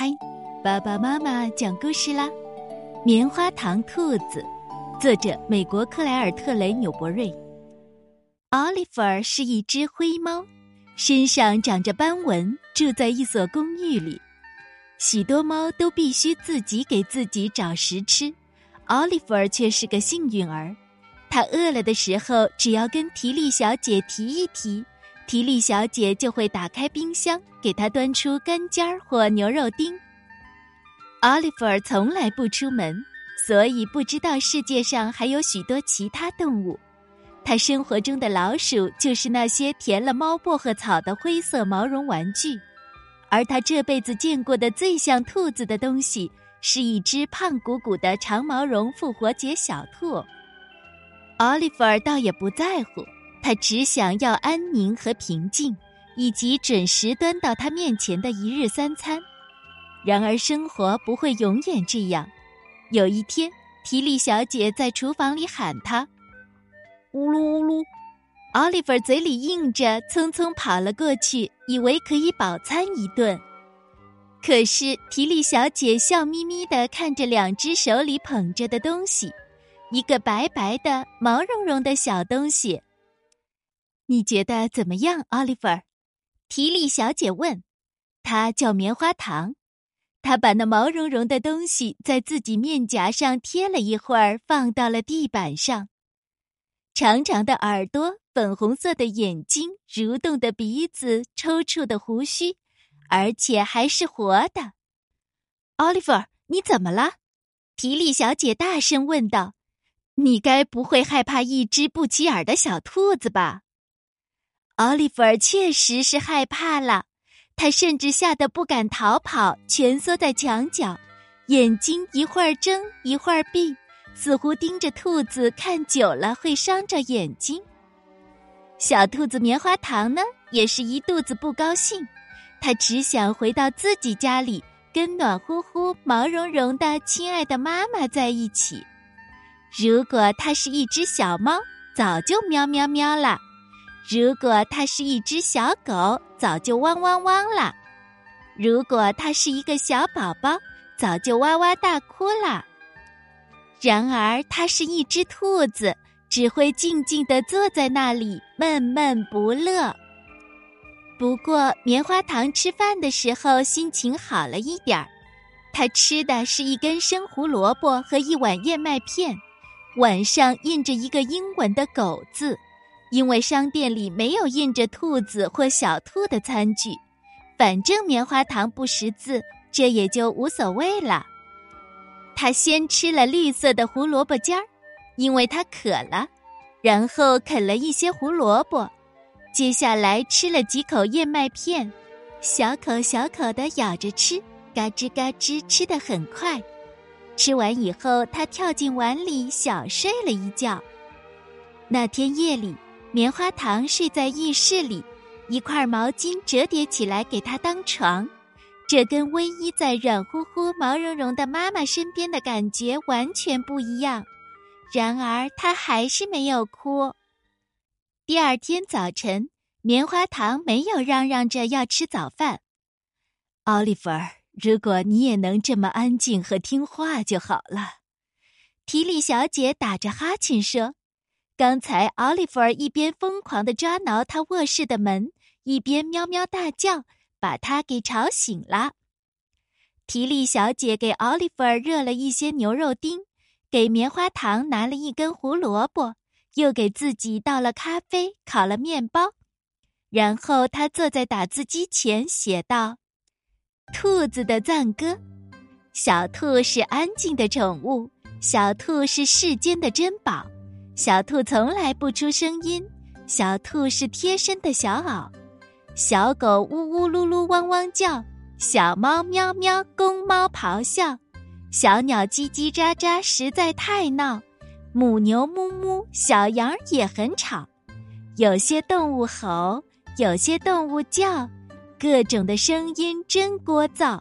嗨，爸爸妈妈讲故事啦！棉花糖兔子，作者美国克莱尔特雷纽伯瑞。奥利弗尔是一只灰猫，身上长着斑纹，住在一所公寓里。许多猫都必须自己给自己找食吃，奥利弗尔却是个幸运儿。他饿了的时候，只要跟提利小姐提一提。提利小姐就会打开冰箱，给他端出干尖儿或牛肉丁。奥利弗从来不出门，所以不知道世界上还有许多其他动物。他生活中的老鼠就是那些填了猫薄荷草的灰色毛绒玩具，而他这辈子见过的最像兔子的东西是一只胖鼓鼓的长毛绒复活节小兔。奥利弗倒也不在乎。他只想要安宁和平静，以及准时端到他面前的一日三餐。然而，生活不会永远这样。有一天，提利小姐在厨房里喊他：“呜噜呜噜。”奥利弗嘴里应着，匆匆跑了过去，以为可以饱餐一顿。可是，提利小姐笑眯眯的看着两只手里捧着的东西，一个白白的、毛茸茸的小东西。你觉得怎么样，奥利弗？提利小姐问。她叫棉花糖。她把那毛茸茸的东西在自己面颊上贴了一会儿，放到了地板上。长长的耳朵，粉红色的眼睛，蠕动的鼻子，抽搐的胡须，而且还是活的。奥利弗，你怎么了？提利小姐大声问道。你该不会害怕一只不起眼的小兔子吧？奥利弗确实是害怕了，他甚至吓得不敢逃跑，蜷缩在墙角，眼睛一会儿睁一会儿闭，似乎盯着兔子看久了会伤着眼睛。小兔子棉花糖呢，也是一肚子不高兴，他只想回到自己家里，跟暖乎乎、毛茸茸的亲爱的妈妈在一起。如果它是一只小猫，早就喵喵喵了。如果它是一只小狗，早就汪汪汪了；如果它是一个小宝宝，早就哇哇大哭了。然而，它是一只兔子，只会静静地坐在那里，闷闷不乐。不过，棉花糖吃饭的时候心情好了一点儿，他吃的是一根生胡萝卜和一碗燕麦片，碗上印着一个英文的“狗”字。因为商店里没有印着兔子或小兔的餐具，反正棉花糖不识字，这也就无所谓了。他先吃了绿色的胡萝卜尖儿，因为他渴了，然后啃了一些胡萝卜，接下来吃了几口燕麦片，小口小口的咬着吃，嘎吱嘎吱吃得很快。吃完以后，他跳进碗里小睡了一觉。那天夜里。棉花糖睡在浴室里，一块毛巾折叠起来给他当床，这跟偎依在软乎乎、毛茸茸的妈妈身边的感觉完全不一样。然而，他还是没有哭。第二天早晨，棉花糖没有嚷嚷着要吃早饭。奥利弗尔，如果你也能这么安静和听话就好了。提里小姐打着哈欠说。刚才，奥利弗一边疯狂的抓挠他卧室的门，一边喵喵大叫，把他给吵醒了。提利小姐给奥利弗热了一些牛肉丁，给棉花糖拿了一根胡萝卜，又给自己倒了咖啡，烤了面包。然后，他坐在打字机前写道：“兔子的赞歌，小兔是安静的宠物，小兔是世间的珍宝。”小兔从来不出声音，小兔是贴身的小袄，小狗呜呜噜噜汪汪叫，小猫喵喵，公猫咆哮，小鸟叽叽喳喳实在太闹，母牛哞哞，小羊也很吵，有些动物吼，有些动物叫，各种的声音真聒噪，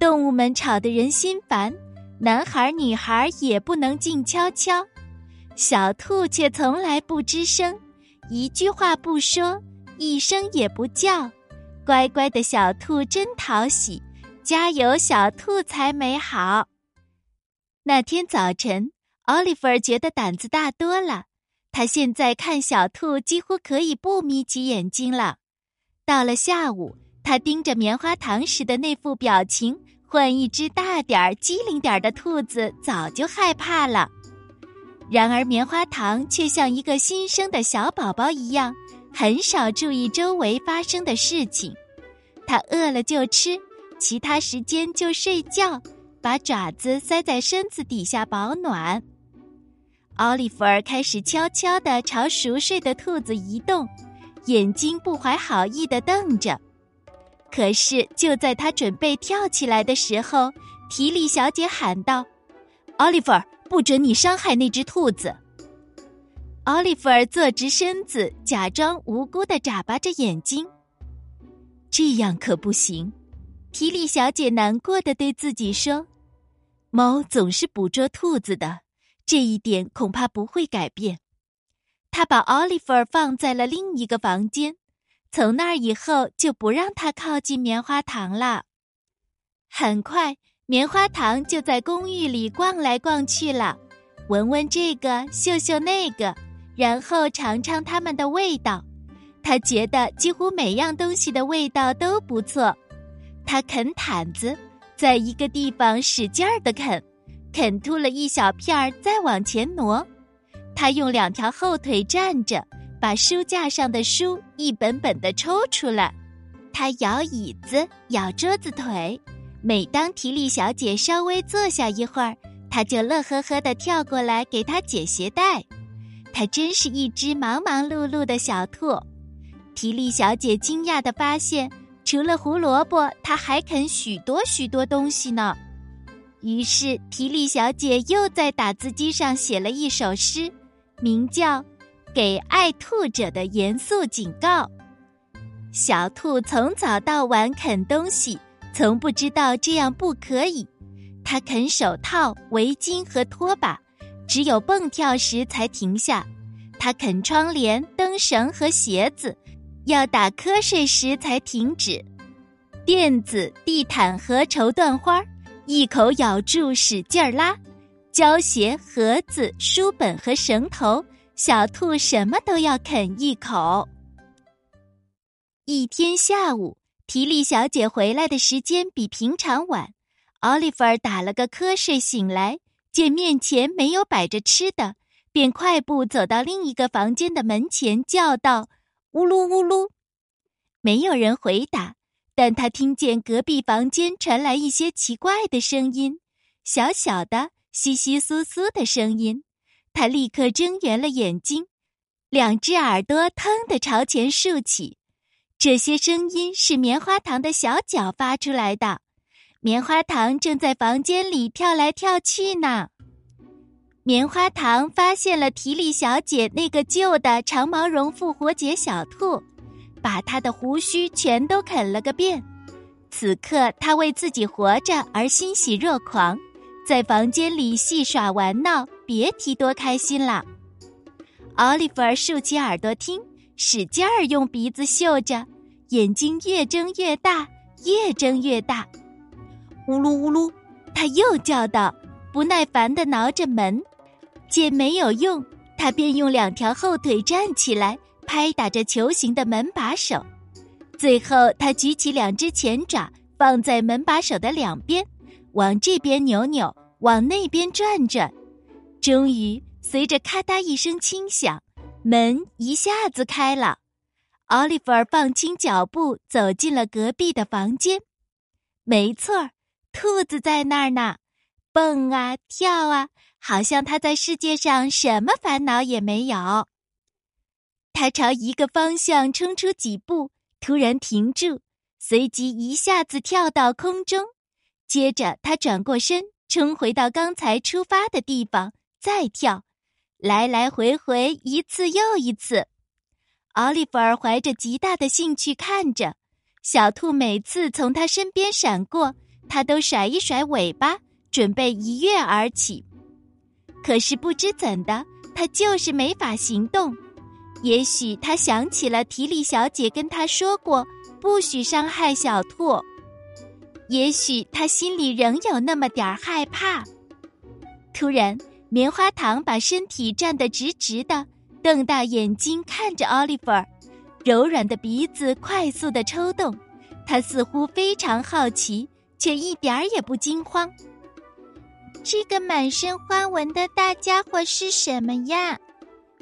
动物们吵得人心烦，男孩女孩也不能静悄悄。小兔却从来不吱声，一句话不说，一声也不叫。乖乖的小兔真讨喜，家有小兔才美好。那天早晨，奥利弗觉得胆子大多了。他现在看小兔几乎可以不眯起眼睛了。到了下午，他盯着棉花糖时的那副表情，换一只大点儿、机灵点儿的兔子早就害怕了。然而，棉花糖却像一个新生的小宝宝一样，很少注意周围发生的事情。他饿了就吃，其他时间就睡觉，把爪子塞在身子底下保暖。奥利弗尔开始悄悄地朝熟睡的兔子移动，眼睛不怀好意地瞪着。可是就在他准备跳起来的时候，提里小姐喊道：“奥利弗尔，不准你伤害那只兔子！”奥利弗尔坐直身子，假装无辜地眨巴着眼睛。这样可不行，提利小姐难过的对自己说：“猫总是捕捉兔子的。”这一点恐怕不会改变。她把奥利弗放在了另一个房间，从那儿以后就不让他靠近棉花糖了。很快，棉花糖就在公寓里逛来逛去了，闻闻这个，嗅嗅那个，然后尝尝它们的味道。他觉得几乎每样东西的味道都不错。他啃毯子，在一个地方使劲儿的啃。啃秃了一小片儿，再往前挪。他用两条后腿站着，把书架上的书一本本的抽出来。他摇椅子，摇桌子腿。每当提利小姐稍微坐下一会儿，他就乐呵呵的跳过来给她解鞋带。他真是一只忙忙碌碌的小兔。提利小姐惊讶的发现，除了胡萝卜，他还啃许多许多东西呢。于是，提利小姐又在打字机上写了一首诗，名叫《给爱兔者的严肃警告》。小兔从早到晚啃东西，从不知道这样不可以。它啃手套、围巾和拖把，只有蹦跳时才停下；它啃窗帘、灯绳和鞋子，要打瞌睡时才停止。垫子、地毯和绸缎花。一口咬住，使劲儿拉，胶鞋、盒子、书本和绳头，小兔什么都要啃一口。一天下午，提利小姐回来的时间比平常晚，奥利弗打了个瞌睡醒来，见面前没有摆着吃的，便快步走到另一个房间的门前，叫道：“呜噜呜噜！”没有人回答。但他听见隔壁房间传来一些奇怪的声音，小小的、稀稀疏疏的声音。他立刻睁圆了眼睛，两只耳朵腾地朝前竖起。这些声音是棉花糖的小脚发出来的。棉花糖正在房间里跳来跳去呢。棉花糖发现了提利小姐那个旧的长毛绒复活节小兔。把它的胡须全都啃了个遍，此刻他为自己活着而欣喜若狂，在房间里戏耍玩闹，别提多开心了。奥利弗竖起耳朵听，使劲儿用鼻子嗅着，眼睛越睁越大，越睁越大。呜噜呜噜，他又叫道，不耐烦地挠着门，见没有用，他便用两条后腿站起来。拍打着球形的门把手，最后他举起两只前爪，放在门把手的两边，往这边扭扭，往那边转转。终于，随着咔嗒一声轻响，门一下子开了。奥利弗放轻脚步走进了隔壁的房间。没错儿兔子在那儿呢，蹦啊跳啊，好像它在世界上什么烦恼也没有。他朝一个方向冲出几步，突然停住，随即一下子跳到空中。接着，他转过身，冲回到刚才出发的地方，再跳，来来回回，一次又一次。奥利弗怀着极大的兴趣看着小兔，每次从他身边闪过，他都甩一甩尾巴，准备一跃而起。可是不知怎的，他就是没法行动。也许他想起了提利小姐跟他说过，不许伤害小兔。也许他心里仍有那么点儿害怕。突然，棉花糖把身体站得直直的，瞪大眼睛看着奥利弗，柔软的鼻子快速的抽动，他似乎非常好奇，却一点儿也不惊慌。这个满身花纹的大家伙是什么呀？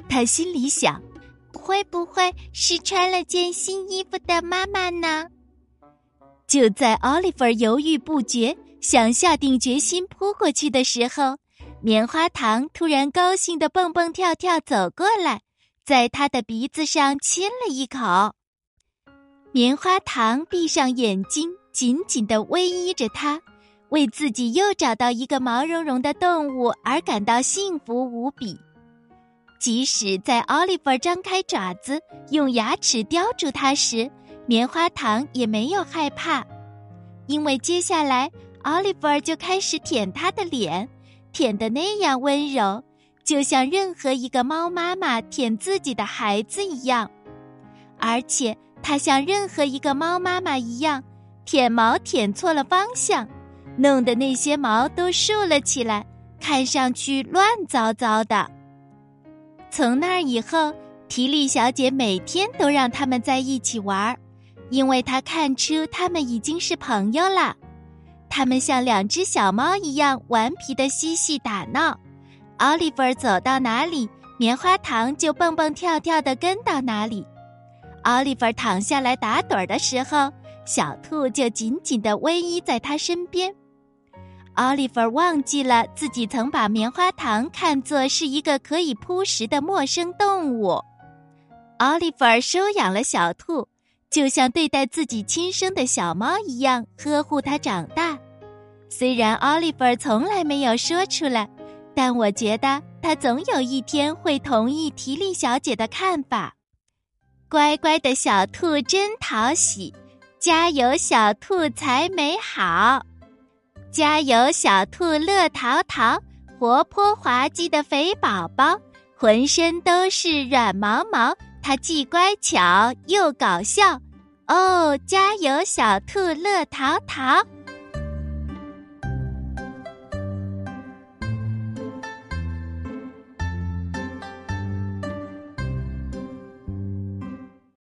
他心里想：会不会是穿了件新衣服的妈妈呢？就在奥利弗犹豫不决、想下定决心扑过去的时候，棉花糖突然高兴的蹦蹦跳跳走过来，在他的鼻子上亲了一口。棉花糖闭上眼睛，紧紧的偎依着他，为自己又找到一个毛茸茸的动物而感到幸福无比。即使在奥利弗张开爪子用牙齿叼住它时，棉花糖也没有害怕，因为接下来奥利弗就开始舔他的脸，舔得那样温柔，就像任何一个猫妈妈舔自己的孩子一样。而且它像任何一个猫妈妈一样，舔毛舔错了方向，弄得那些毛都竖了起来，看上去乱糟糟的。从那以后，提利小姐每天都让他们在一起玩儿。因为他看出他们已经是朋友了，他们像两只小猫一样顽皮的嬉戏打闹。奥利弗走到哪里，棉花糖就蹦蹦跳跳的跟到哪里。奥利弗躺下来打盹儿的时候，小兔就紧紧的偎依在他身边。奥利弗忘记了自己曾把棉花糖看作是一个可以扑食的陌生动物。奥利弗收养了小兔。就像对待自己亲生的小猫一样呵护它长大。虽然奥利弗从来没有说出来，但我觉得他总有一天会同意提利小姐的看法。乖乖的小兔真讨喜，加油，小兔才美好！加油，小兔乐淘淘，活泼滑稽的肥宝宝，浑身都是软毛毛。它既乖巧又搞笑，哦，加油，小兔乐淘淘！